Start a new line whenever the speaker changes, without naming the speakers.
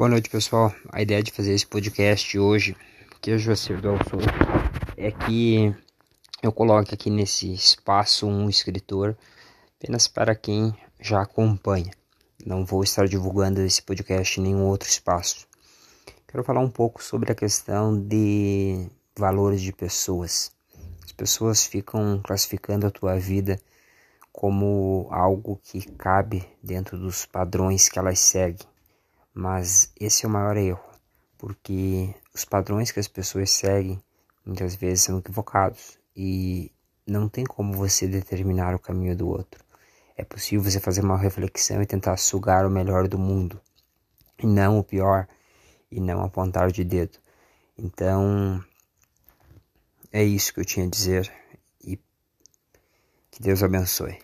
Boa noite, pessoal. A ideia de fazer esse podcast hoje, que é José do Alçor, é que eu coloque aqui nesse espaço um escritor apenas para quem já acompanha. Não vou estar divulgando esse podcast em nenhum outro espaço. Quero falar um pouco sobre a questão de valores de pessoas. As pessoas ficam classificando a tua vida como algo que cabe dentro dos padrões que elas seguem. Mas esse é o maior erro, porque os padrões que as pessoas seguem muitas vezes são equivocados e não tem como você determinar o caminho do outro. É possível você fazer uma reflexão e tentar sugar o melhor do mundo, e não o pior, e não apontar de dedo. Então, é isso que eu tinha a dizer e que Deus abençoe.